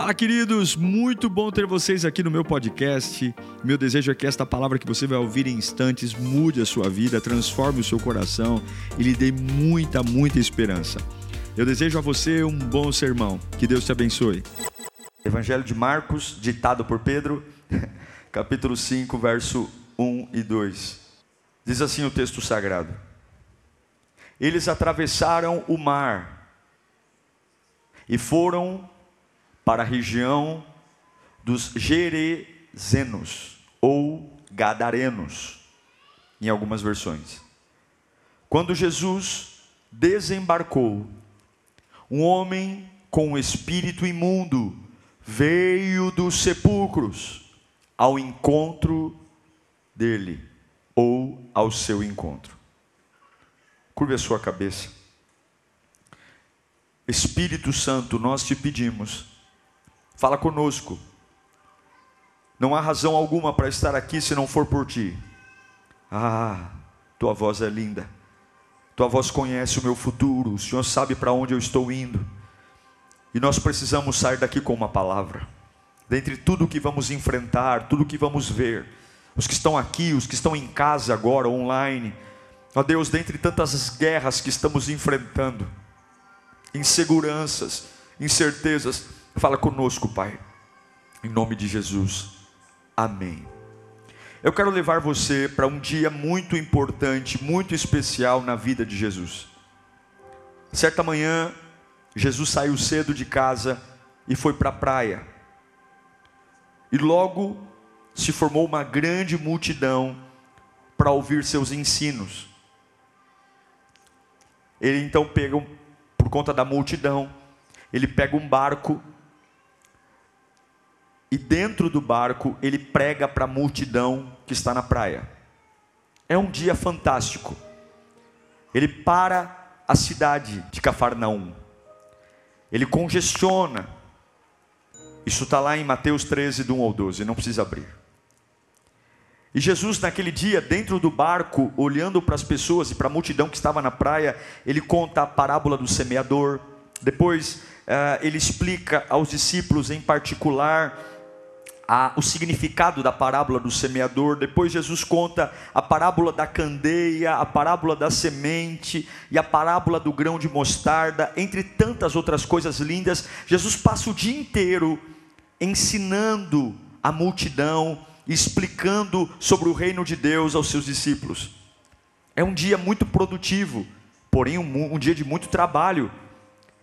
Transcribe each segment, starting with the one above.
Fala, queridos! Muito bom ter vocês aqui no meu podcast. Meu desejo é que esta palavra que você vai ouvir em instantes mude a sua vida, transforme o seu coração e lhe dê muita, muita esperança. Eu desejo a você um bom sermão. Que Deus te abençoe. Evangelho de Marcos, ditado por Pedro, capítulo 5, verso 1 e 2. Diz assim o texto sagrado: Eles atravessaram o mar e foram para a região dos Gerezenos ou Gadarenos, em algumas versões. Quando Jesus desembarcou, um homem com um espírito imundo veio dos sepulcros ao encontro dele ou ao seu encontro. Curve a sua cabeça. Espírito Santo, nós te pedimos Fala conosco. Não há razão alguma para estar aqui se não for por ti. Ah, tua voz é linda. Tua voz conhece o meu futuro. O Senhor sabe para onde eu estou indo. E nós precisamos sair daqui com uma palavra. Dentre tudo que vamos enfrentar, tudo que vamos ver, os que estão aqui, os que estão em casa agora, online, ó Deus, dentre tantas guerras que estamos enfrentando, inseguranças, incertezas, Fala conosco, Pai, em nome de Jesus. Amém. Eu quero levar você para um dia muito importante, muito especial na vida de Jesus. Certa manhã, Jesus saiu cedo de casa e foi para a praia. E logo se formou uma grande multidão para ouvir seus ensinos. Ele então pega, por conta da multidão, ele pega um barco e dentro do barco ele prega para a multidão que está na praia. É um dia fantástico. Ele para a cidade de Cafarnaum. Ele congestiona. Isso está lá em Mateus 13, do 1 ao 12, não precisa abrir. E Jesus, naquele dia, dentro do barco, olhando para as pessoas e para a multidão que estava na praia, ele conta a parábola do semeador. Depois, uh, ele explica aos discípulos, em particular, a, o significado da parábola do semeador. Depois Jesus conta a parábola da candeia, a parábola da semente e a parábola do grão de mostarda, entre tantas outras coisas lindas. Jesus passa o dia inteiro ensinando a multidão, explicando sobre o reino de Deus aos seus discípulos. É um dia muito produtivo, porém um, um dia de muito trabalho.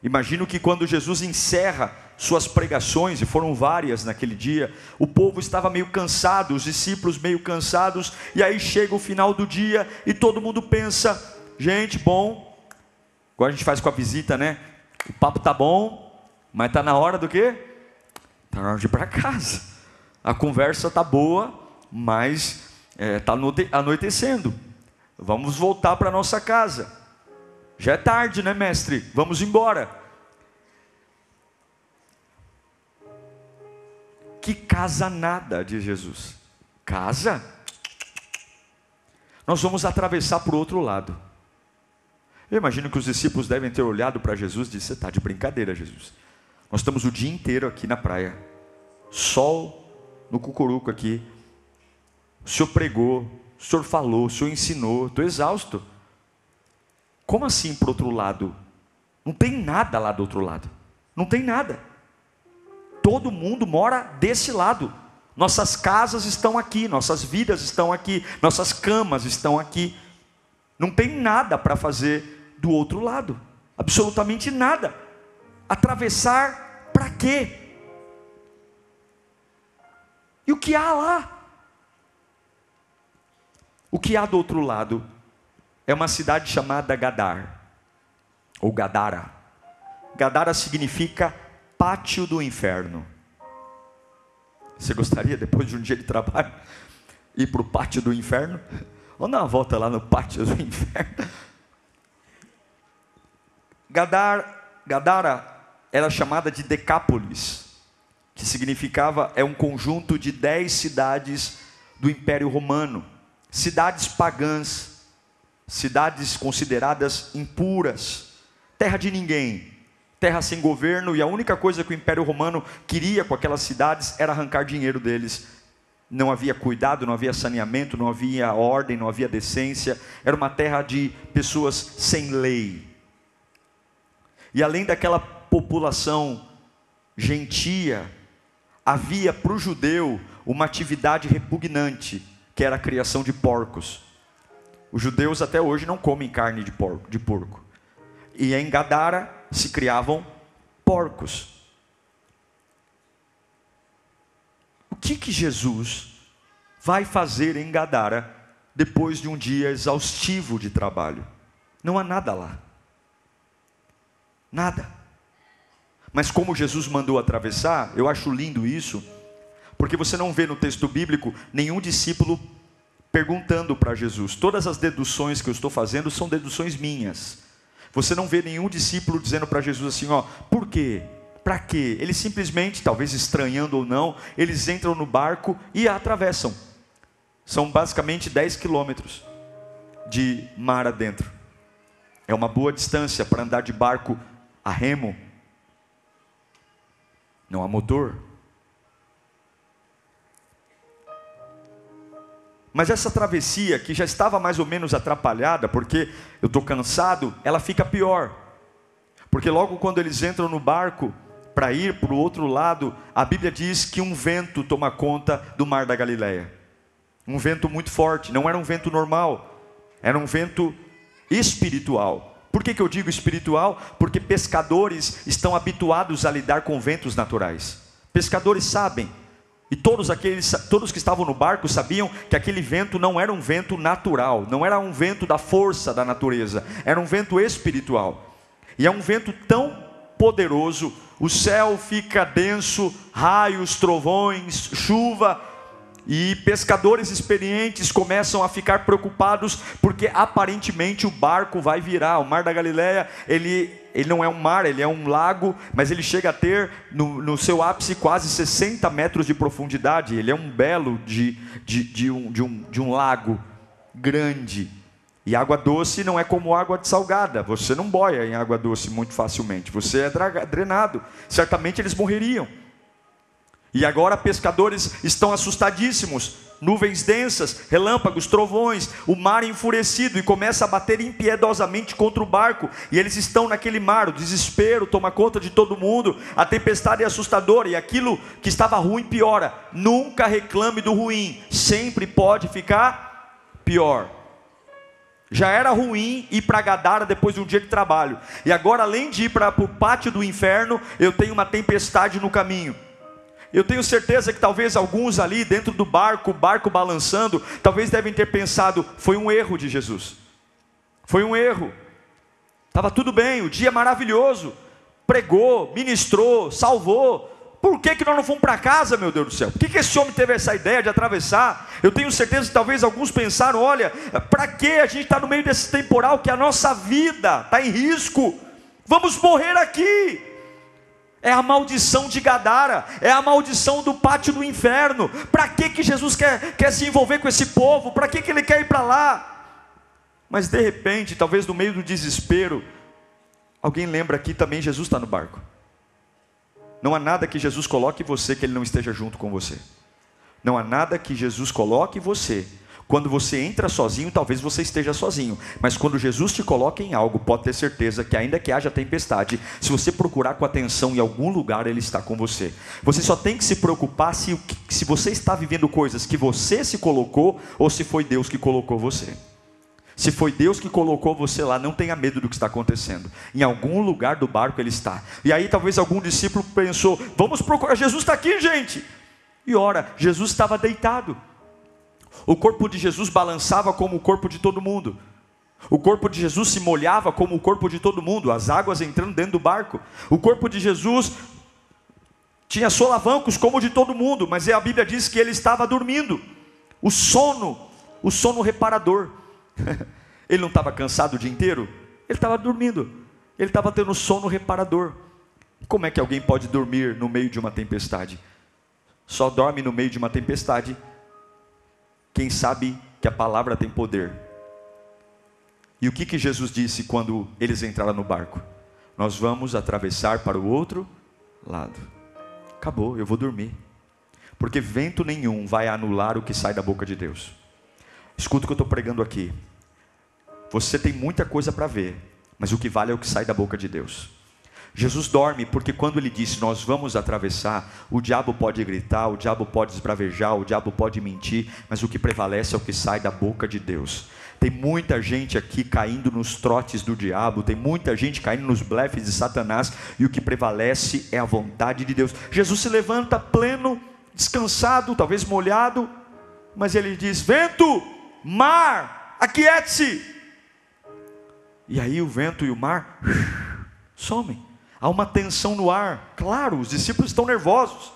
Imagino que quando Jesus encerra suas pregações, e foram várias naquele dia, o povo estava meio cansado, os discípulos meio cansados, e aí chega o final do dia e todo mundo pensa: gente, bom, igual a gente faz com a visita, né? O papo tá bom, mas tá na hora do quê? Tá na hora de ir para casa. A conversa tá boa, mas é, tá anoitecendo. Vamos voltar para nossa casa. Já é tarde, né, mestre? Vamos embora. Que casa nada, diz Jesus. Casa? Nós vamos atravessar para o outro lado. Eu imagino que os discípulos devem ter olhado para Jesus e disse: Você está de brincadeira, Jesus. Nós estamos o dia inteiro aqui na praia, sol no cucuruco aqui. O senhor pregou, o senhor falou, o senhor ensinou, estou exausto. Como assim para outro lado? Não tem nada lá do outro lado. Não tem nada todo mundo mora desse lado. Nossas casas estão aqui, nossas vidas estão aqui, nossas camas estão aqui. Não tem nada para fazer do outro lado, absolutamente nada. Atravessar para quê? E o que há lá? O que há do outro lado é uma cidade chamada Gadar, ou Gadara. Gadara significa pátio do inferno. Você gostaria, depois de um dia de trabalho, ir para o pátio do inferno? Vamos dar uma volta lá no pátio do inferno. Gadar, Gadara era chamada de Decápolis, que significava é um conjunto de dez cidades do Império Romano, cidades pagãs, cidades consideradas impuras, terra de ninguém, terra sem governo, e a única coisa que o Império Romano queria com aquelas cidades era arrancar dinheiro deles. Não havia cuidado, não havia saneamento, não havia ordem, não havia decência. Era uma terra de pessoas sem lei. E além daquela população gentia, havia para o judeu uma atividade repugnante, que era a criação de porcos. Os judeus até hoje não comem carne de porco. De porco. E em Gadara se criavam porcos. O que que Jesus vai fazer em Gadara depois de um dia exaustivo de trabalho? Não há nada lá. Nada. Mas como Jesus mandou atravessar, eu acho lindo isso, porque você não vê no texto bíblico nenhum discípulo perguntando para Jesus. Todas as deduções que eu estou fazendo são deduções minhas. Você não vê nenhum discípulo dizendo para Jesus assim, ó, por quê? Para quê? Eles simplesmente, talvez estranhando ou não, eles entram no barco e atravessam. São basicamente 10 quilômetros de mar adentro. É uma boa distância para andar de barco a remo. Não há motor. Mas essa travessia, que já estava mais ou menos atrapalhada, porque eu estou cansado, ela fica pior. Porque logo quando eles entram no barco para ir para o outro lado, a Bíblia diz que um vento toma conta do mar da Galileia. Um vento muito forte, não era um vento normal, era um vento espiritual. Por que, que eu digo espiritual? Porque pescadores estão habituados a lidar com ventos naturais. Pescadores sabem e todos aqueles, todos que estavam no barco sabiam que aquele vento não era um vento natural, não era um vento da força da natureza, era um vento espiritual. E é um vento tão poderoso, o céu fica denso, raios, trovões, chuva, e pescadores experientes começam a ficar preocupados porque aparentemente o barco vai virar. O Mar da Galileia, ele, ele não é um mar, ele é um lago, mas ele chega a ter no, no seu ápice quase 60 metros de profundidade. Ele é um belo de, de, de, um, de, um, de um lago grande. E água doce não é como água de salgada. Você não boia em água doce muito facilmente. Você é drenado. Certamente eles morreriam. E agora pescadores estão assustadíssimos. Nuvens densas, relâmpagos, trovões, o mar enfurecido e começa a bater impiedosamente contra o barco. E eles estão naquele mar, o desespero toma conta de todo mundo, a tempestade é assustadora e aquilo que estava ruim piora. Nunca reclame do ruim, sempre pode ficar pior. Já era ruim ir para Gadara depois de um dia de trabalho, e agora, além de ir para o pátio do inferno, eu tenho uma tempestade no caminho. Eu tenho certeza que talvez alguns ali dentro do barco, o barco balançando, talvez devem ter pensado: foi um erro de Jesus. Foi um erro. Estava tudo bem, o dia maravilhoso. Pregou, ministrou, salvou. Por que, que nós não fomos para casa, meu Deus do céu? Por que, que esse homem teve essa ideia de atravessar? Eu tenho certeza que talvez alguns pensaram: olha, para que a gente está no meio desse temporal que a nossa vida está em risco? Vamos morrer aqui. É a maldição de Gadara, é a maldição do pátio do inferno. Para que, que Jesus quer, quer se envolver com esse povo? Para que, que ele quer ir para lá? Mas de repente, talvez no meio do desespero, alguém lembra aqui também Jesus está no barco. Não há nada que Jesus coloque você que ele não esteja junto com você. Não há nada que Jesus coloque você quando você entra sozinho, talvez você esteja sozinho, mas quando Jesus te coloca em algo, pode ter certeza que ainda que haja tempestade, se você procurar com atenção em algum lugar, ele está com você. Você só tem que se preocupar se, se você está vivendo coisas que você se colocou ou se foi Deus que colocou você. Se foi Deus que colocou você lá, não tenha medo do que está acontecendo. Em algum lugar do barco ele está. E aí talvez algum discípulo pensou: vamos procurar, Jesus está aqui, gente. E ora, Jesus estava deitado. O corpo de Jesus balançava como o corpo de todo mundo. O corpo de Jesus se molhava como o corpo de todo mundo, as águas entrando dentro do barco. O corpo de Jesus tinha solavancos como o de todo mundo, mas a Bíblia diz que ele estava dormindo. O sono, o sono reparador. ele não estava cansado o dia inteiro? Ele estava dormindo. Ele estava tendo sono reparador. Como é que alguém pode dormir no meio de uma tempestade? Só dorme no meio de uma tempestade quem sabe que a palavra tem poder. E o que, que Jesus disse quando eles entraram no barco? nós vamos atravessar para o outro lado. Acabou, eu vou dormir. Porque vento nenhum vai anular o que sai da boca de Deus. Escuta o que eu estou pregando aqui. Você tem muita coisa para ver, mas o que vale é o que sai da boca de Deus. Jesus dorme porque quando ele disse nós vamos atravessar, o diabo pode gritar, o diabo pode esbravejar, o diabo pode mentir, mas o que prevalece é o que sai da boca de Deus. Tem muita gente aqui caindo nos trotes do diabo, tem muita gente caindo nos blefes de Satanás, e o que prevalece é a vontade de Deus. Jesus se levanta pleno, descansado, talvez molhado, mas ele diz: Vento, mar, aquiete-se. E aí o vento e o mar somem. Há uma tensão no ar. Claro, os discípulos estão nervosos.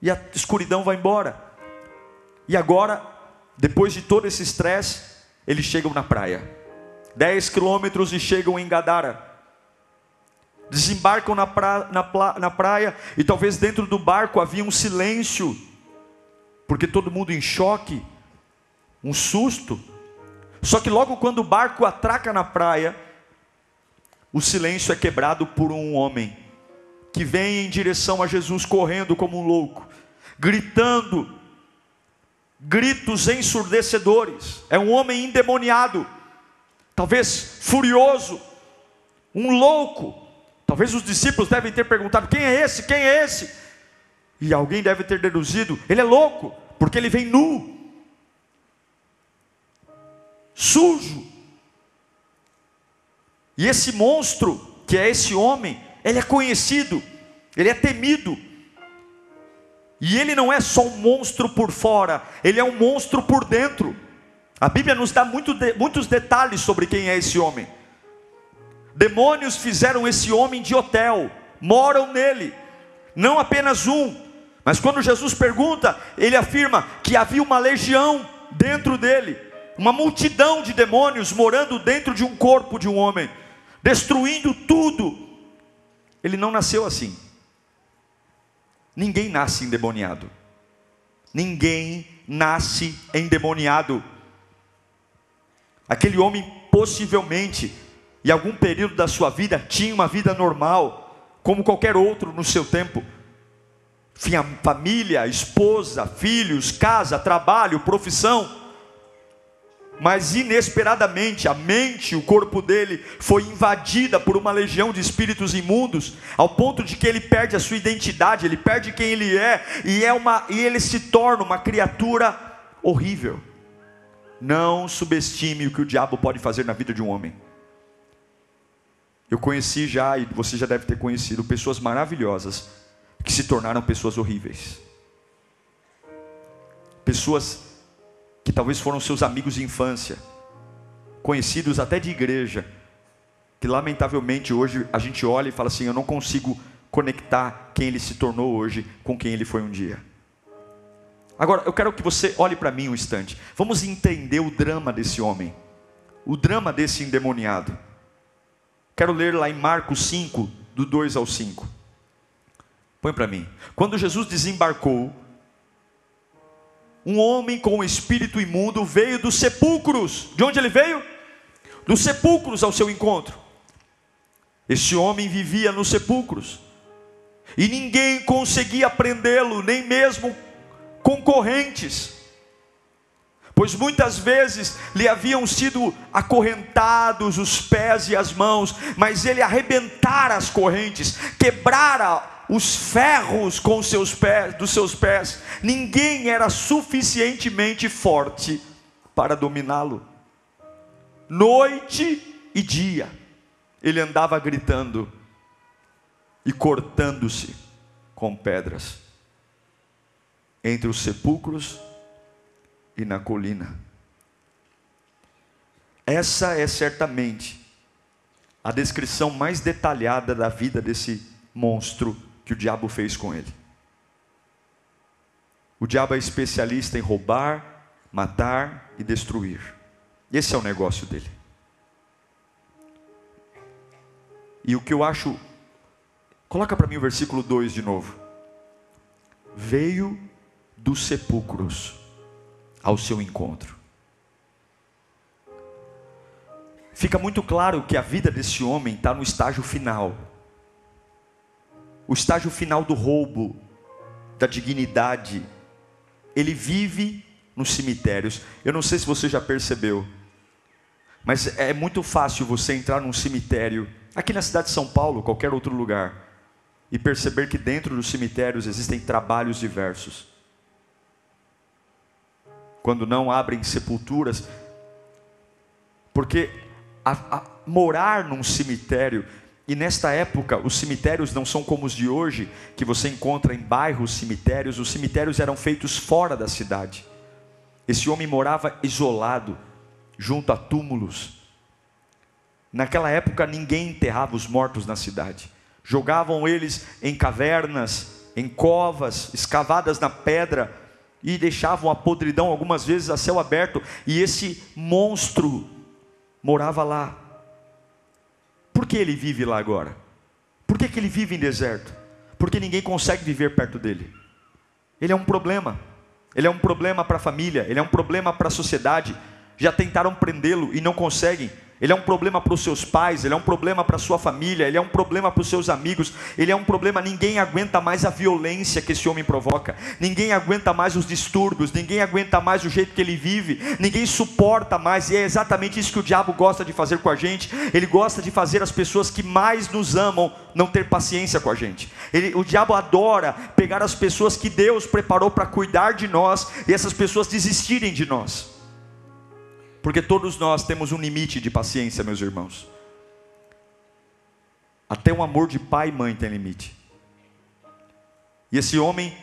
E a escuridão vai embora. E agora, depois de todo esse estresse, eles chegam na praia. Dez quilômetros e chegam em Gadara. Desembarcam na, pra, na, na praia e talvez dentro do barco havia um silêncio, porque todo mundo em choque, um susto. Só que logo quando o barco atraca na praia, o silêncio é quebrado por um homem que vem em direção a Jesus correndo como um louco, gritando, gritos ensurdecedores. É um homem endemoniado, talvez furioso, um louco. Talvez os discípulos devem ter perguntado: quem é esse? Quem é esse? E alguém deve ter deduzido: ele é louco, porque ele vem nu, sujo, e esse monstro, que é esse homem, ele é conhecido, ele é temido. E ele não é só um monstro por fora, ele é um monstro por dentro. A Bíblia nos dá muito de, muitos detalhes sobre quem é esse homem. Demônios fizeram esse homem de hotel, moram nele, não apenas um, mas quando Jesus pergunta, ele afirma que havia uma legião dentro dele, uma multidão de demônios morando dentro de um corpo de um homem destruindo tudo. Ele não nasceu assim. Ninguém nasce endemoniado. Ninguém nasce endemoniado. Aquele homem possivelmente, em algum período da sua vida, tinha uma vida normal, como qualquer outro no seu tempo. Tinha família, esposa, filhos, casa, trabalho, profissão mas inesperadamente a mente, o corpo dele foi invadida por uma legião de espíritos imundos, ao ponto de que ele perde a sua identidade, ele perde quem ele é e é uma e ele se torna uma criatura horrível. Não subestime o que o diabo pode fazer na vida de um homem. Eu conheci já e você já deve ter conhecido pessoas maravilhosas que se tornaram pessoas horríveis. Pessoas que talvez foram seus amigos de infância, conhecidos até de igreja, que lamentavelmente hoje a gente olha e fala assim: eu não consigo conectar quem ele se tornou hoje com quem ele foi um dia. Agora, eu quero que você olhe para mim um instante. Vamos entender o drama desse homem, o drama desse endemoniado. Quero ler lá em Marcos 5, do 2 ao 5. Põe para mim. Quando Jesus desembarcou, um homem com um espírito imundo veio dos sepulcros. De onde ele veio? Dos sepulcros ao seu encontro. Esse homem vivia nos sepulcros. E ninguém conseguia prendê-lo, nem mesmo concorrentes. Pois muitas vezes lhe haviam sido acorrentados os pés e as mãos, mas ele arrebentara as correntes, quebrara os ferros com seus pés, dos seus pés, ninguém era suficientemente forte para dominá-lo. Noite e dia, ele andava gritando e cortando-se com pedras entre os sepulcros e na colina. Essa é certamente a descrição mais detalhada da vida desse monstro que o diabo fez com ele. O diabo é especialista em roubar, matar e destruir. Esse é o negócio dele. E o que eu acho. Coloca para mim o versículo 2 de novo. Veio dos sepulcros ao seu encontro. fica muito claro que a vida desse homem está no estágio final o estágio final do roubo, da dignidade. Ele vive nos cemitérios. Eu não sei se você já percebeu, mas é muito fácil você entrar num cemitério, aqui na cidade de São Paulo, qualquer outro lugar, e perceber que dentro dos cemitérios existem trabalhos diversos. Quando não abrem sepulturas, porque a, a, morar num cemitério, e nesta época os cemitérios não são como os de hoje, que você encontra em bairros cemitérios, os cemitérios eram feitos fora da cidade. Esse homem morava isolado, junto a túmulos. Naquela época ninguém enterrava os mortos na cidade. Jogavam eles em cavernas, em covas, escavadas na pedra, e deixavam a podridão algumas vezes a céu aberto, e esse monstro morava lá. Por que ele vive lá agora? Por que, que ele vive em deserto? Porque ninguém consegue viver perto dele. Ele é um problema. Ele é um problema para a família, ele é um problema para a sociedade. Já tentaram prendê-lo e não conseguem ele é um problema para os seus pais, ele é um problema para a sua família, ele é um problema para os seus amigos, ele é um problema. Ninguém aguenta mais a violência que esse homem provoca, ninguém aguenta mais os distúrbios, ninguém aguenta mais o jeito que ele vive, ninguém suporta mais, e é exatamente isso que o diabo gosta de fazer com a gente. Ele gosta de fazer as pessoas que mais nos amam não ter paciência com a gente. Ele, o diabo adora pegar as pessoas que Deus preparou para cuidar de nós e essas pessoas desistirem de nós. Porque todos nós temos um limite de paciência, meus irmãos. Até o amor de pai e mãe tem limite. E esse homem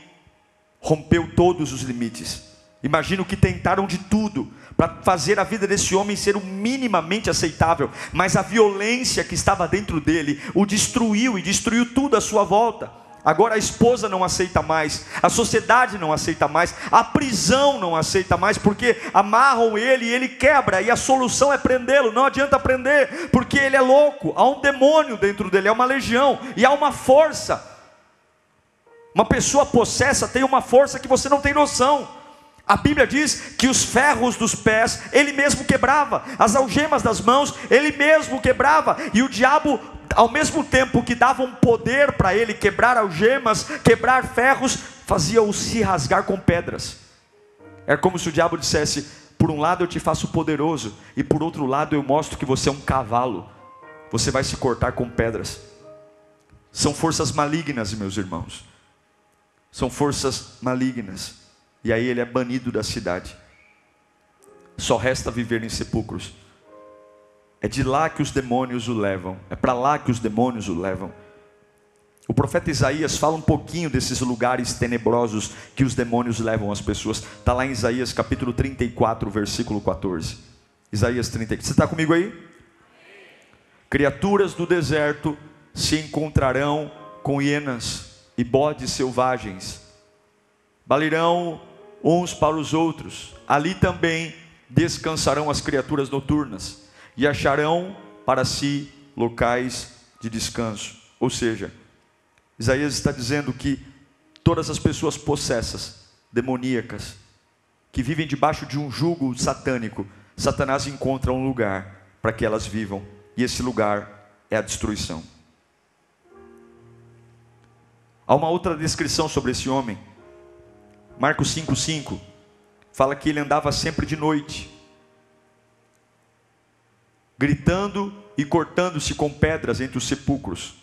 rompeu todos os limites. Imagino que tentaram de tudo para fazer a vida desse homem ser o minimamente aceitável, mas a violência que estava dentro dele o destruiu e destruiu tudo à sua volta. Agora a esposa não aceita mais, a sociedade não aceita mais, a prisão não aceita mais, porque amarram ele e ele quebra, e a solução é prendê-lo. Não adianta prender, porque ele é louco, há um demônio dentro dele, é uma legião, e há uma força. Uma pessoa possessa tem uma força que você não tem noção. A Bíblia diz que os ferros dos pés ele mesmo quebrava, as algemas das mãos ele mesmo quebrava, e o diabo ao mesmo tempo que davam poder para ele quebrar algemas, quebrar ferros, fazia-o se rasgar com pedras. É como se o diabo dissesse: por um lado eu te faço poderoso, e por outro lado eu mostro que você é um cavalo, você vai se cortar com pedras. São forças malignas, meus irmãos. São forças malignas. E aí ele é banido da cidade. Só resta viver em sepulcros. É de lá que os demônios o levam, é para lá que os demônios o levam. O profeta Isaías fala um pouquinho desses lugares tenebrosos que os demônios levam as pessoas. Está lá em Isaías capítulo 34, versículo 14. Isaías 34. Você está comigo aí? Criaturas do deserto se encontrarão com hienas e bodes selvagens, balirão uns para os outros. Ali também descansarão as criaturas noturnas e acharão para si locais de descanso. Ou seja, Isaías está dizendo que todas as pessoas possessas, demoníacas, que vivem debaixo de um jugo satânico, Satanás encontra um lugar para que elas vivam, e esse lugar é a destruição. Há uma outra descrição sobre esse homem, Marcos 5,5, fala que ele andava sempre de noite, gritando e cortando-se com pedras entre os sepulcros.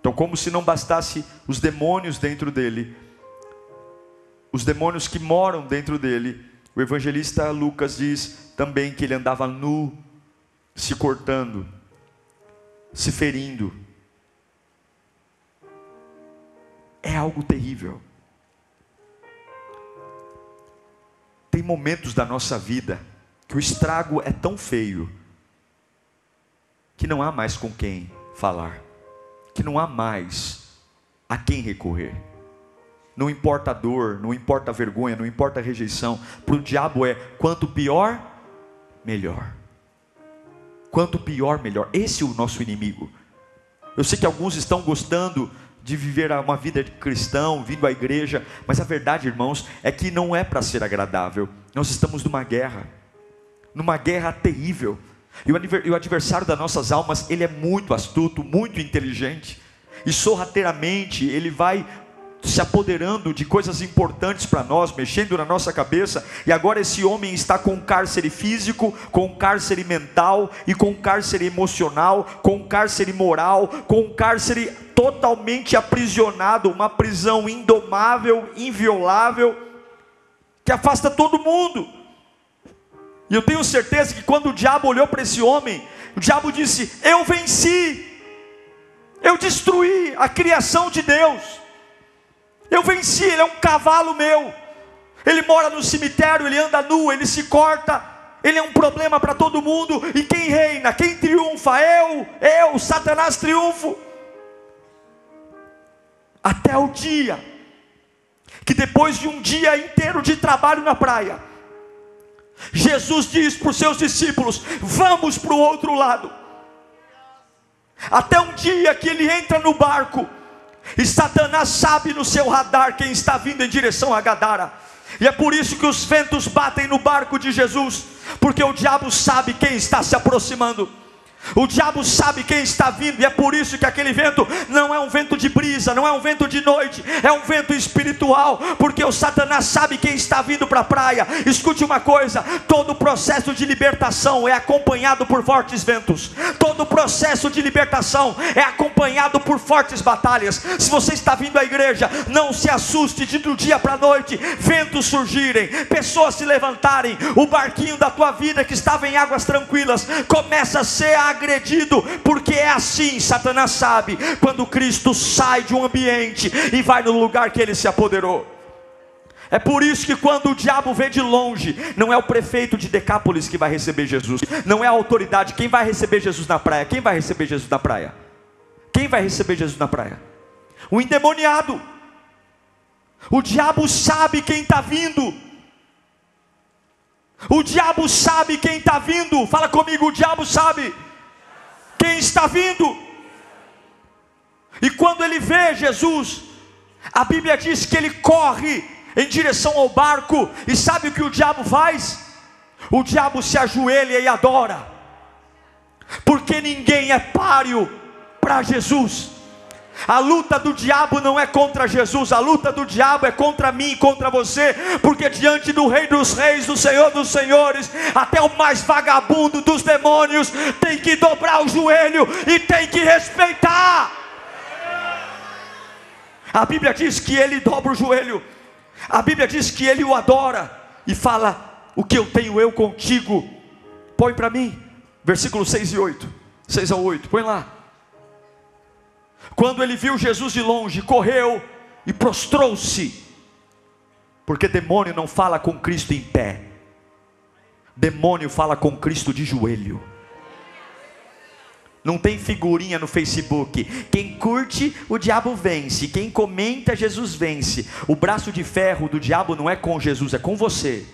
Então, como se não bastasse os demônios dentro dele, os demônios que moram dentro dele, o evangelista Lucas diz também que ele andava nu, se cortando, se ferindo. É algo terrível. Tem momentos da nossa vida que o estrago é tão feio que não há mais com quem falar, que não há mais a quem recorrer. Não importa a dor, não importa a vergonha, não importa a rejeição. Para o diabo é quanto pior, melhor. Quanto pior, melhor. Esse é o nosso inimigo. Eu sei que alguns estão gostando de viver uma vida de cristão, vindo à igreja, mas a verdade, irmãos, é que não é para ser agradável. Nós estamos numa guerra, numa guerra terrível E o adversário das nossas almas, ele é muito astuto, muito inteligente. E sorrateiramente ele vai se apoderando de coisas importantes para nós, mexendo na nossa cabeça, e agora esse homem está com cárcere físico, com cárcere mental e com cárcere emocional, com cárcere moral, com cárcere totalmente aprisionado, uma prisão indomável, inviolável, que afasta todo mundo. E eu tenho certeza que quando o diabo olhou para esse homem, o diabo disse: Eu venci, eu destruí a criação de Deus. Eu venci, ele é um cavalo meu. Ele mora no cemitério, ele anda nu, ele se corta. Ele é um problema para todo mundo. E quem reina? Quem triunfa? Eu, eu, Satanás triunfo. Até o dia que depois de um dia inteiro de trabalho na praia, Jesus diz para os seus discípulos: Vamos para o outro lado. Até um dia que ele entra no barco e Satanás sabe no seu radar quem está vindo em direção a Gadara. E é por isso que os ventos batem no barco de Jesus, porque o diabo sabe quem está se aproximando. O diabo sabe quem está vindo, e é por isso que aquele vento não é um vento de brisa, não é um vento de noite, é um vento espiritual, porque o Satanás sabe quem está vindo para a praia. Escute uma coisa: todo processo de libertação é acompanhado por fortes ventos, todo processo de libertação é acompanhado por fortes batalhas. Se você está vindo à igreja, não se assuste de do dia para a noite ventos surgirem, pessoas se levantarem, o barquinho da tua vida que estava em águas tranquilas começa a ser a agredido, porque é assim, Satanás sabe, quando Cristo sai de um ambiente e vai no lugar que ele se apoderou. É por isso que quando o diabo vê de longe, não é o prefeito de Decápolis que vai receber Jesus, não é a autoridade, quem vai receber Jesus na praia? Quem vai receber Jesus na praia? Quem vai receber Jesus na praia? O endemoniado. O diabo sabe quem está vindo. O diabo sabe quem está vindo. Fala comigo, o diabo sabe quem está vindo. E quando ele vê Jesus, a Bíblia diz que ele corre em direção ao barco, e sabe o que o diabo faz? O diabo se ajoelha e adora, porque ninguém é páreo para Jesus. A luta do diabo não é contra Jesus, a luta do diabo é contra mim contra você, porque diante do Rei dos Reis, do Senhor dos Senhores, até o mais vagabundo dos demônios tem que dobrar o joelho e tem que respeitar. A Bíblia diz que ele dobra o joelho, a Bíblia diz que ele o adora e fala: O que eu tenho eu contigo, põe para mim, versículo 6 e 8, 6 a 8, põe lá. Quando ele viu Jesus de longe, correu e prostrou-se, porque demônio não fala com Cristo em pé, demônio fala com Cristo de joelho. Não tem figurinha no Facebook. Quem curte, o diabo vence. Quem comenta, Jesus vence. O braço de ferro do diabo não é com Jesus, é com você.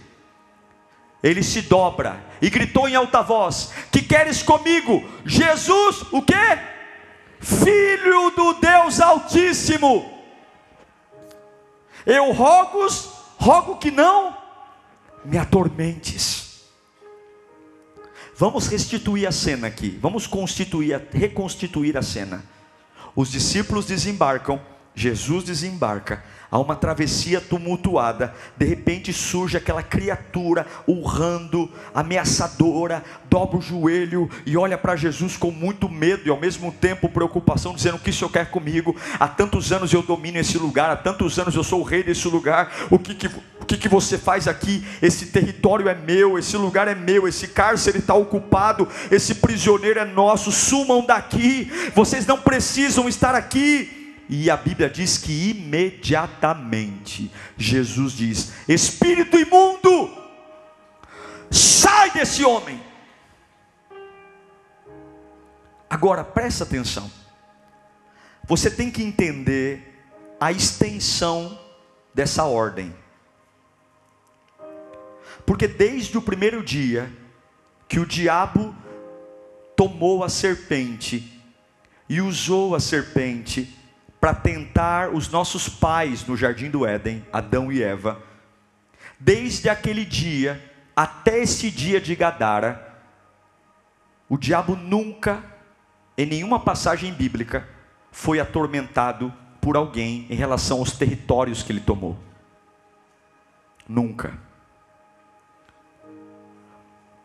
Ele se dobra e gritou em alta voz: Que queres comigo? Jesus, o que? Filho do Deus Altíssimo, eu rogo, rogo que não me atormentes. Vamos restituir a cena aqui, vamos constituir, reconstituir a cena. Os discípulos desembarcam, Jesus desembarca, há uma travessia tumultuada, de repente surge aquela criatura urrando, ameaçadora, dobra o joelho e olha para Jesus com muito medo e ao mesmo tempo preocupação, dizendo: O que o Senhor quer comigo? Há tantos anos eu domino esse lugar, há tantos anos eu sou o rei desse lugar, o que, que, o que, que você faz aqui? Esse território é meu, esse lugar é meu, esse cárcere está ocupado, esse prisioneiro é nosso, sumam daqui, vocês não precisam estar aqui. E a Bíblia diz que imediatamente Jesus diz: Espírito imundo, sai desse homem. Agora presta atenção. Você tem que entender a extensão dessa ordem. Porque desde o primeiro dia que o diabo tomou a serpente e usou a serpente para tentar os nossos pais no jardim do Éden, Adão e Eva, desde aquele dia até esse dia de Gadara, O diabo nunca, em nenhuma passagem bíblica, foi atormentado por alguém em relação aos territórios que ele tomou. Nunca.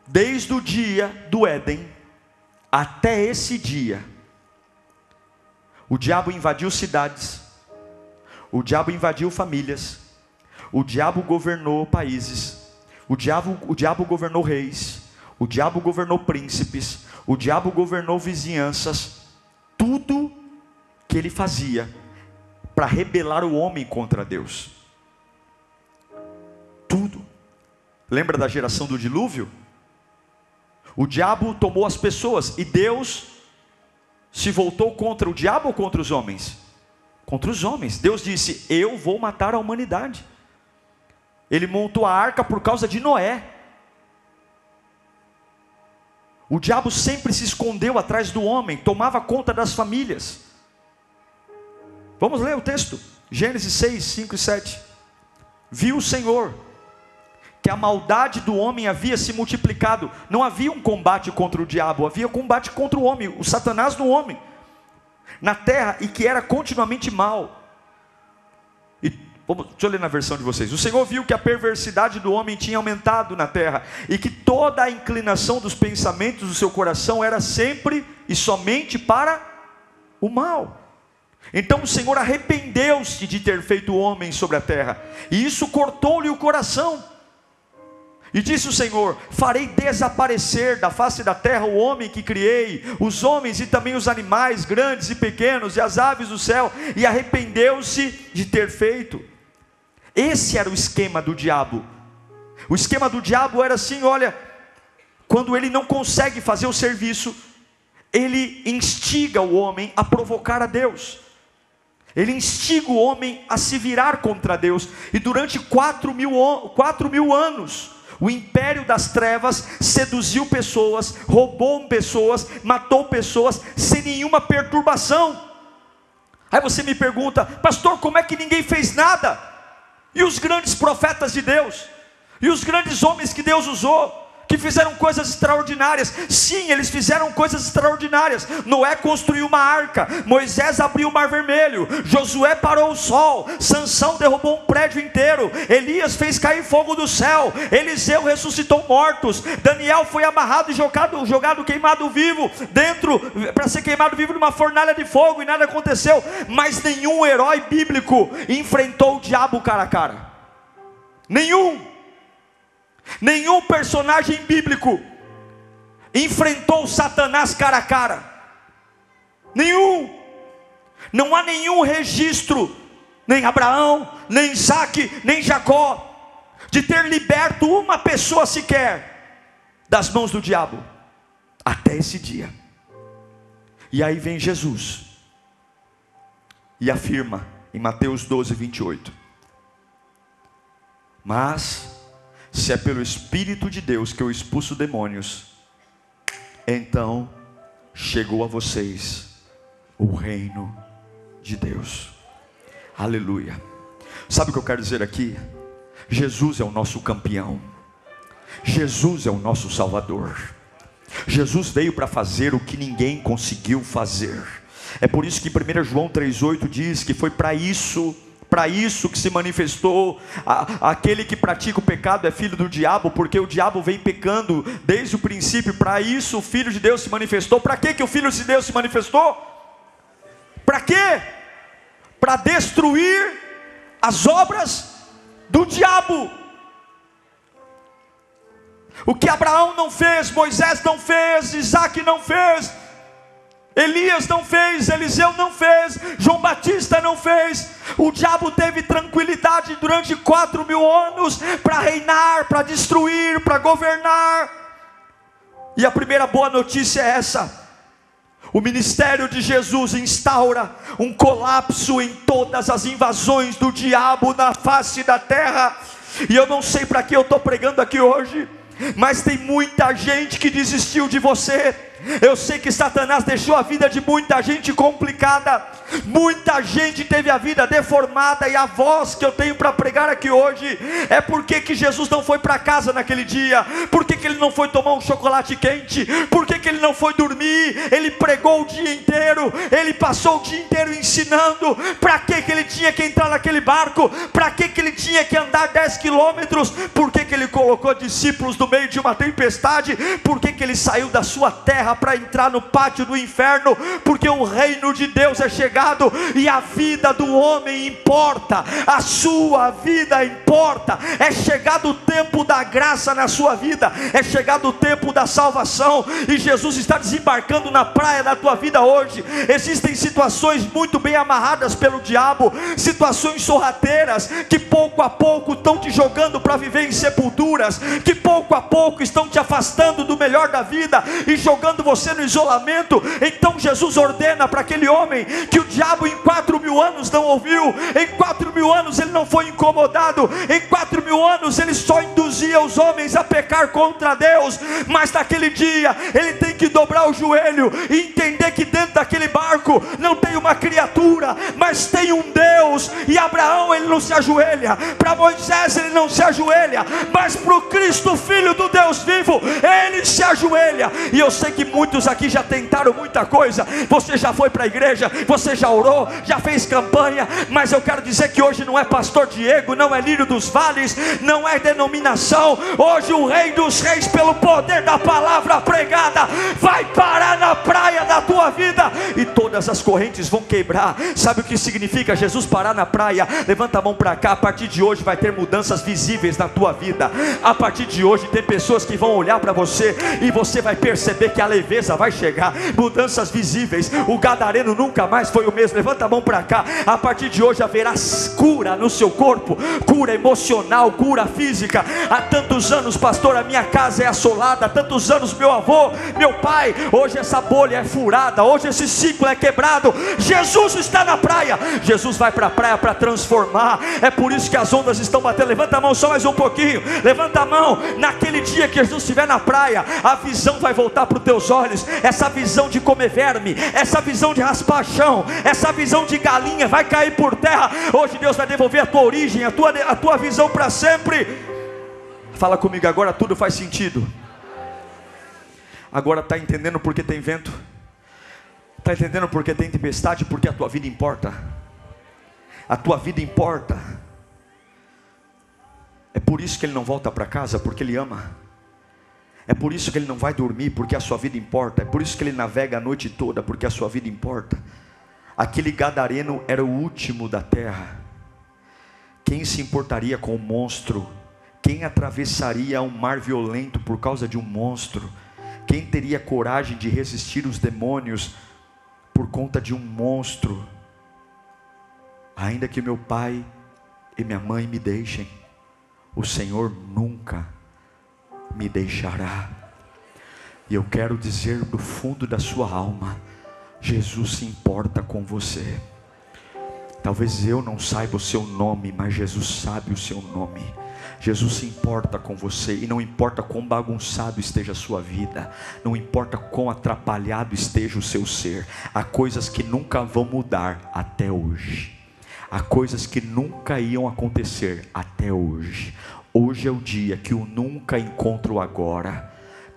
Desde o dia do Éden até esse dia, o diabo invadiu cidades, o diabo invadiu famílias, o diabo governou países, o diabo, o diabo governou reis, o diabo governou príncipes, o diabo governou vizinhanças, tudo que ele fazia para rebelar o homem contra Deus. Tudo. Lembra da geração do dilúvio? O diabo tomou as pessoas e Deus se voltou contra o diabo ou contra os homens? Contra os homens. Deus disse: Eu vou matar a humanidade. Ele montou a arca por causa de Noé. O diabo sempre se escondeu atrás do homem, tomava conta das famílias. Vamos ler o texto, Gênesis 6, 5 e 7. Viu o Senhor que a maldade do homem havia se multiplicado, não havia um combate contra o diabo, havia combate contra o homem, o Satanás no homem, na terra, e que era continuamente mal. E, deixa eu ler na versão de vocês. O Senhor viu que a perversidade do homem tinha aumentado na terra, e que toda a inclinação dos pensamentos do seu coração era sempre e somente para o mal. Então o Senhor arrependeu-se de ter feito o homem sobre a terra, e isso cortou-lhe o coração. E disse o Senhor: Farei desaparecer da face da terra o homem que criei, os homens e também os animais, grandes e pequenos, e as aves do céu, e arrependeu-se de ter feito. Esse era o esquema do diabo. O esquema do diabo era assim: olha, quando ele não consegue fazer o serviço, ele instiga o homem a provocar a Deus. Ele instiga o homem a se virar contra Deus. E durante quatro mil, quatro mil anos, o império das trevas seduziu pessoas, roubou pessoas, matou pessoas, sem nenhuma perturbação. Aí você me pergunta, pastor, como é que ninguém fez nada? E os grandes profetas de Deus? E os grandes homens que Deus usou? Que fizeram coisas extraordinárias. Sim, eles fizeram coisas extraordinárias. Noé construiu uma arca, Moisés abriu o mar vermelho, Josué parou o sol, Sansão derrubou um prédio inteiro, Elias fez cair fogo do céu, Eliseu ressuscitou mortos, Daniel foi amarrado e jogado, jogado queimado vivo dentro para ser queimado vivo numa fornalha de fogo e nada aconteceu. Mas nenhum herói bíblico enfrentou o diabo cara a cara. Nenhum. Nenhum personagem bíblico enfrentou Satanás cara a cara. Nenhum. Não há nenhum registro, nem Abraão, nem Isaac, nem Jacó, de ter liberto uma pessoa sequer das mãos do diabo, até esse dia. E aí vem Jesus e afirma em Mateus 12, 28. Mas se é pelo Espírito de Deus que eu expulso demônios, então chegou a vocês o reino de Deus. Aleluia. Sabe o que eu quero dizer aqui? Jesus é o nosso campeão. Jesus é o nosso Salvador. Jesus veio para fazer o que ninguém conseguiu fazer. É por isso que em 1 João 3,8 diz que foi para isso para isso que se manifestou. aquele que pratica o pecado é filho do diabo, porque o diabo vem pecando desde o princípio. Para isso o filho de Deus se manifestou. Para que que o filho de Deus se manifestou? Para quê? Para destruir as obras do diabo. O que Abraão não fez, Moisés não fez, Isaac não fez, Elias não fez, Eliseu não fez, João Batista não fez. O diabo teve tranquilidade durante quatro mil anos para reinar, para destruir, para governar. E a primeira boa notícia é essa: o ministério de Jesus instaura um colapso em todas as invasões do diabo na face da terra. E eu não sei para que eu estou pregando aqui hoje, mas tem muita gente que desistiu de você eu sei que Satanás deixou a vida de muita gente complicada, Muita gente teve a vida deformada e a voz que eu tenho para pregar aqui hoje é porque que Jesus não foi para casa naquele dia, porque que ele não foi tomar um chocolate quente, porque que ele não foi dormir, ele pregou o dia inteiro, ele passou o dia inteiro ensinando, para que que ele tinha que entrar naquele barco, para que que ele tinha que andar 10 quilômetros, por que ele colocou discípulos no meio de uma tempestade, por que ele saiu da sua terra para entrar no pátio do inferno, porque o reino de Deus é chegado e a vida do homem importa, a sua vida importa. É chegado o tempo da graça na sua vida, é chegado o tempo da salvação, e Jesus está desembarcando na praia da tua vida hoje. Existem situações muito bem amarradas pelo diabo, situações sorrateiras que pouco a pouco estão te jogando para viver em sepulturas, que pouco a pouco estão te afastando do melhor da vida e jogando você no isolamento. Então Jesus ordena para aquele homem que o diabo em quatro mil anos não ouviu, em quatro mil anos ele não foi incomodado, em quatro mil anos ele só induzia os homens a pecar contra Deus, mas naquele dia ele tem que dobrar o joelho e entender que dentro daquele barco não tem uma criatura, mas tem um Deus, e Abraão ele não se ajoelha, para Moisés ele não se ajoelha, mas para o Cristo, Filho do Deus vivo, ele se ajoelha, e eu sei que muitos aqui já tentaram muita coisa, você já foi para a igreja, você já orou, já fez campanha, mas eu quero dizer que hoje não é pastor Diego, não é lírio dos vales, não é denominação, hoje o rei dos reis, pelo poder da palavra pregada, vai parar na praia da tua vida, e todas as correntes vão quebrar, sabe o que significa Jesus parar na praia? Levanta a mão para cá, a partir de hoje vai ter mudanças visíveis na tua vida, a partir de hoje tem pessoas que vão olhar para você, e você vai perceber que a leveza vai chegar, mudanças visíveis, o gadareno nunca mais foi o mesmo. Levanta a mão para cá. A partir de hoje haverá cura no seu corpo, cura emocional, cura física. Há tantos anos, pastor, a minha casa é assolada. Há tantos anos, meu avô, meu pai. Hoje essa bolha é furada. Hoje esse ciclo é quebrado. Jesus está na praia. Jesus vai para a praia para transformar. É por isso que as ondas estão batendo. Levanta a mão só mais um pouquinho. Levanta a mão. Naquele dia que Jesus estiver na praia, a visão vai voltar para os teus olhos. Essa visão de comer verme, essa visão de raspar chão, essa visão de galinha vai cair por terra. Hoje Deus vai devolver a tua origem, a tua, a tua visão para sempre. Fala comigo agora, tudo faz sentido. Agora está entendendo porque tem vento? Está entendendo porque tem tempestade? Porque a tua vida importa. A tua vida importa. É por isso que ele não volta para casa, porque ele ama. É por isso que ele não vai dormir, porque a sua vida importa. É por isso que ele navega a noite toda, porque a sua vida importa. Aquele gadareno era o último da terra. Quem se importaria com o monstro? Quem atravessaria um mar violento por causa de um monstro? Quem teria coragem de resistir os demônios por conta de um monstro? Ainda que meu pai e minha mãe me deixem, o Senhor nunca me deixará. E eu quero dizer do fundo da sua alma: Jesus se importa com você. Talvez eu não saiba o seu nome, mas Jesus sabe o seu nome. Jesus se importa com você e não importa quão bagunçado esteja a sua vida, não importa quão atrapalhado esteja o seu ser, há coisas que nunca vão mudar até hoje. Há coisas que nunca iam acontecer até hoje. Hoje é o dia que o nunca encontra o agora.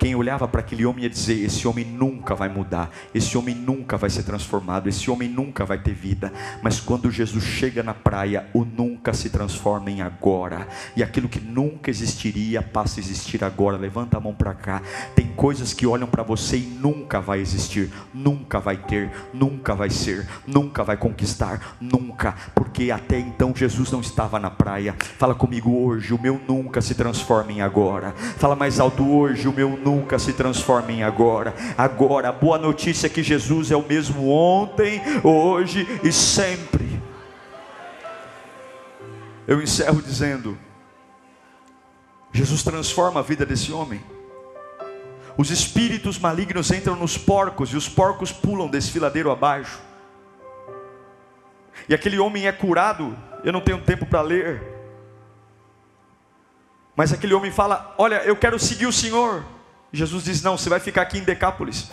Quem olhava para aquele homem ia dizer: Esse homem nunca vai mudar, esse homem nunca vai ser transformado, esse homem nunca vai ter vida. Mas quando Jesus chega na praia, o nunca se transforma em agora, e aquilo que nunca existiria passa a existir agora. Levanta a mão para cá. Tem coisas que olham para você e nunca vai existir, nunca vai ter, nunca vai ser, nunca vai conquistar, nunca, porque até então Jesus não estava na praia. Fala comigo hoje: o meu nunca se transforma em agora. Fala mais alto hoje: o meu nunca se transforma em agora. Agora, a boa notícia é que Jesus é o mesmo ontem, hoje e sempre. Eu encerro dizendo: Jesus transforma a vida desse homem. Os espíritos malignos entram nos porcos e os porcos pulam desfiladeiro abaixo. E aquele homem é curado. Eu não tenho tempo para ler. Mas aquele homem fala: Olha, eu quero seguir o Senhor. Jesus diz: Não, você vai ficar aqui em Decápolis.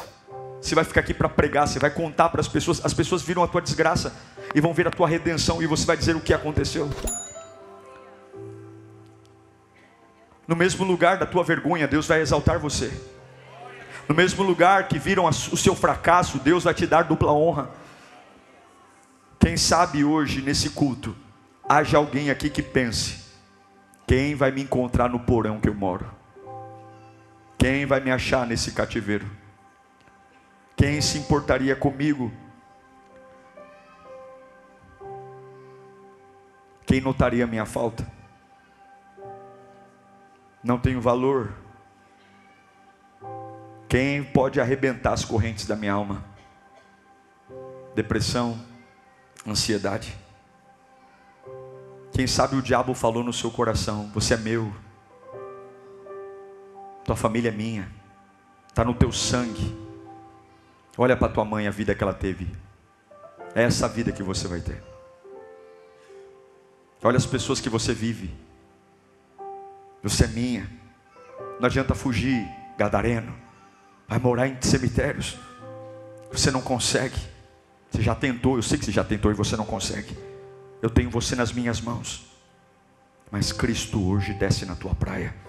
Você vai ficar aqui para pregar, você vai contar para as pessoas, as pessoas viram a tua desgraça e vão ver a tua redenção e você vai dizer o que aconteceu. No mesmo lugar da tua vergonha, Deus vai exaltar você. No mesmo lugar que viram o seu fracasso, Deus vai te dar dupla honra. Quem sabe hoje, nesse culto, haja alguém aqui que pense: quem vai me encontrar no porão que eu moro? Quem vai me achar nesse cativeiro? Quem se importaria comigo? Quem notaria minha falta? Não tenho valor. Quem pode arrebentar as correntes da minha alma? Depressão, ansiedade. Quem sabe o diabo falou no seu coração: Você é meu, tua família é minha, está no teu sangue. Olha para tua mãe a vida que ela teve, é essa vida que você vai ter. Olha as pessoas que você vive, você é minha, não adianta fugir, gadareno, vai morar em cemitérios, você não consegue, você já tentou, eu sei que você já tentou e você não consegue. Eu tenho você nas minhas mãos, mas Cristo hoje desce na tua praia.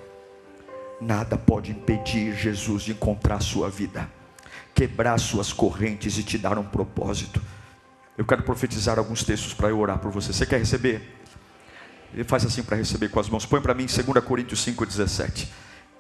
Nada pode impedir Jesus de encontrar a sua vida, quebrar suas correntes e te dar um propósito. Eu quero profetizar alguns textos para eu orar por você. Você quer receber? Ele faz assim para receber com as mãos. Põe para mim 2 Coríntios 5,17.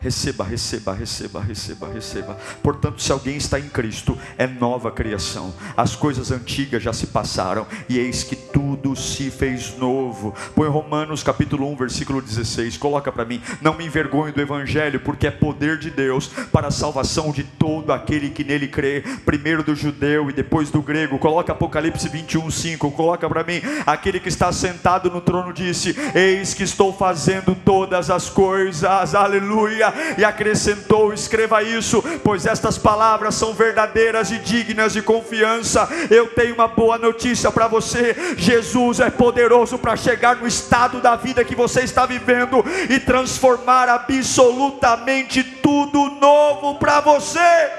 Receba, receba, receba, receba, receba. Portanto, se alguém está em Cristo, é nova criação. As coisas antigas já se passaram e eis que tudo se fez novo. Põe Romanos capítulo 1, versículo 16. Coloca para mim: Não me envergonhe do evangelho, porque é poder de Deus para a salvação de todo aquele que nele crê, primeiro do judeu e depois do grego. Coloca Apocalipse 21, 5. Coloca para mim: Aquele que está sentado no trono disse: Eis que estou fazendo todas as coisas. Aleluia e acrescentou: Escreva isso, pois estas palavras são verdadeiras e dignas de confiança. Eu tenho uma boa notícia para você: Jesus é poderoso para chegar no estado da vida que você está vivendo e transformar absolutamente tudo novo para você.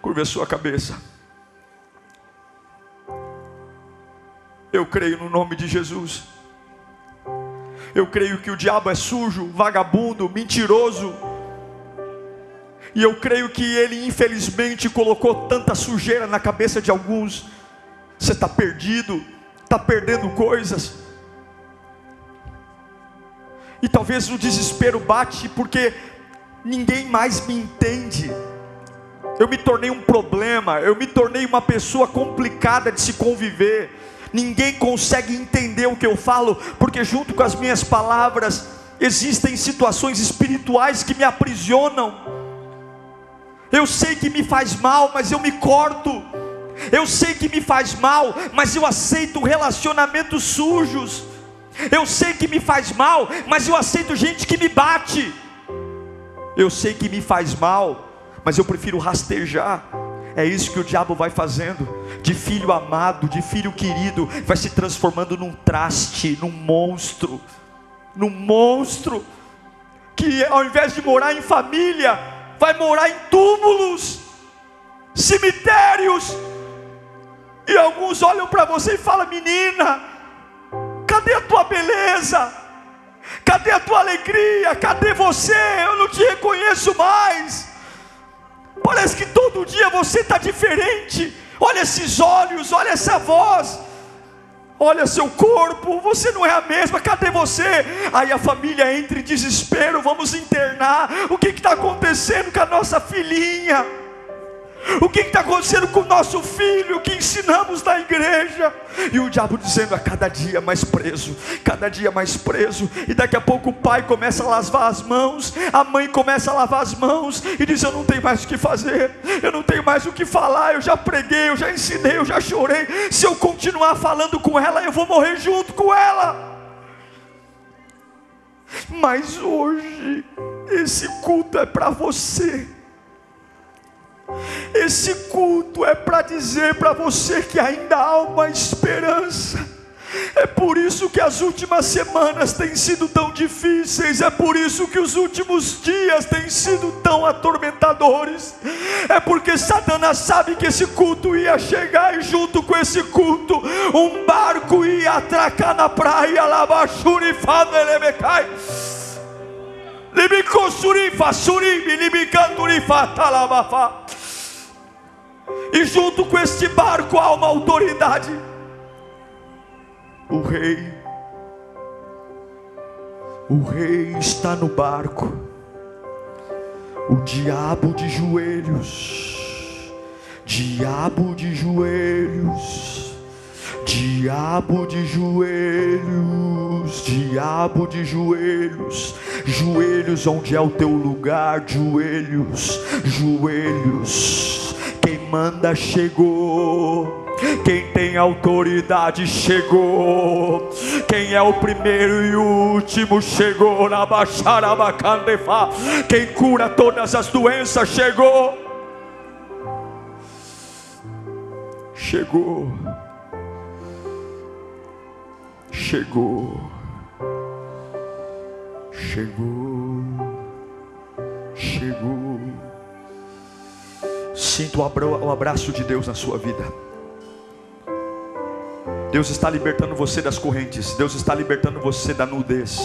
Curva a sua cabeça. Eu creio no nome de Jesus. Eu creio que o diabo é sujo, vagabundo, mentiroso. E eu creio que ele, infelizmente, colocou tanta sujeira na cabeça de alguns. Você está perdido, está perdendo coisas. E talvez o desespero bate porque ninguém mais me entende. Eu me tornei um problema, eu me tornei uma pessoa complicada de se conviver ninguém consegue entender o que eu falo, porque junto com as minhas palavras existem situações espirituais que me aprisionam. Eu sei que me faz mal, mas eu me corto. Eu sei que me faz mal, mas eu aceito relacionamentos sujos. Eu sei que me faz mal, mas eu aceito gente que me bate. Eu sei que me faz mal, mas eu prefiro rastejar. É isso que o diabo vai fazendo. De filho amado, de filho querido, vai se transformando num traste, num monstro. Num monstro. Que ao invés de morar em família, vai morar em túmulos, cemitérios. E alguns olham para você e falam: Menina, cadê a tua beleza? Cadê a tua alegria? Cadê você? Eu não te reconheço mais. Parece que todo dia você está diferente. Olha esses olhos, olha essa voz. Olha seu corpo, você não é a mesma, cadê você? Aí a família entra em desespero, vamos internar. O que está acontecendo com a nossa filhinha? O que está acontecendo com o nosso filho que ensinamos na igreja? E o diabo dizendo a cada dia mais preso, cada dia mais preso. E daqui a pouco o pai começa a lavar as mãos, a mãe começa a lavar as mãos e diz: Eu não tenho mais o que fazer, eu não tenho mais o que falar. Eu já preguei, eu já ensinei, eu já chorei. Se eu continuar falando com ela, eu vou morrer junto com ela. Mas hoje, esse culto é para você esse culto é para dizer para você que ainda há uma esperança. É por isso que as últimas semanas têm sido tão difíceis, é por isso que os últimos dias têm sido tão atormentadores. É porque Satanás sabe que esse culto ia chegar e junto com esse culto, um barco ia atracar na praia, Labachuri Fadelemecai. E junto com este barco há uma autoridade. O rei, o rei está no barco. O diabo de joelhos, diabo de joelhos Diabo de joelhos, diabo de joelhos, joelhos onde é o teu lugar, joelhos, joelhos. Manda chegou. Quem tem autoridade chegou. Quem é o primeiro e o último chegou. Na Baixarabacandefa. Quem cura todas as doenças chegou. Chegou chegou, chegou, chegou. Sinta o abraço de Deus na sua vida. Deus está libertando você das correntes, Deus está libertando você da nudez,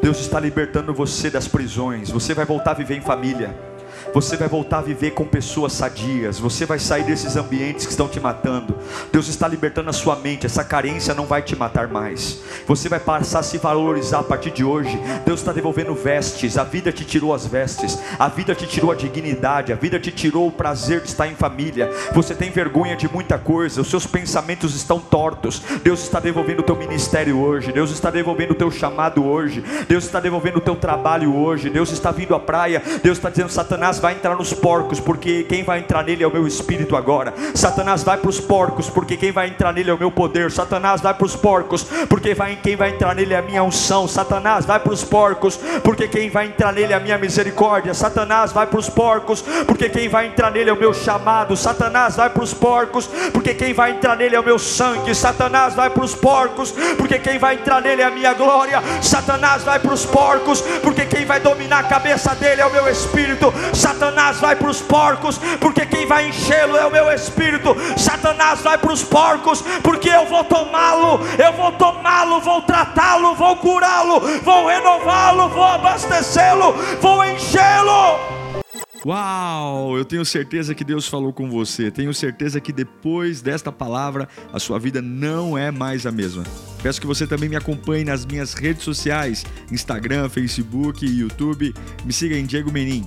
Deus está libertando você das prisões. Você vai voltar a viver em família. Você vai voltar a viver com pessoas sadias. Você vai sair desses ambientes que estão te matando. Deus está libertando a sua mente. Essa carência não vai te matar mais. Você vai passar a se valorizar a partir de hoje. Deus está devolvendo vestes. A vida te tirou as vestes. A vida te tirou a dignidade. A vida te tirou o prazer de estar em família. Você tem vergonha de muita coisa. Os seus pensamentos estão tortos. Deus está devolvendo o teu ministério hoje. Deus está devolvendo o teu chamado hoje. Deus está devolvendo o teu trabalho hoje. Deus está vindo à praia. Deus está dizendo: Satanás Satanás vai entrar nos porcos, porque quem vai entrar nele é o meu espírito agora. Satanás vai para os porcos, porque quem vai entrar nele é o meu poder. Satanás vai para os porcos, porque vai, quem vai entrar nele é a minha unção. Satanás vai para os porcos, porque quem vai entrar nele é a minha misericórdia. Satanás vai para os porcos, porque quem vai entrar nele é o meu chamado. Satanás vai para os porcos, porque quem vai entrar nele é o meu sangue. Satanás vai para os porcos, porque quem vai entrar nele é a minha glória. Satanás vai para os porcos, porque quem vai dominar a cabeça dele é o meu espírito. Satanás vai para os porcos, porque quem vai enchê-lo é o meu espírito. Satanás vai para os porcos, porque eu vou tomá-lo, eu vou tomá-lo, vou tratá-lo, vou curá-lo, vou renová-lo, vou abastecê-lo, vou enchê-lo. Uau! Eu tenho certeza que Deus falou com você. Tenho certeza que depois desta palavra a sua vida não é mais a mesma. Peço que você também me acompanhe nas minhas redes sociais: Instagram, Facebook YouTube. Me siga em Diego Menin.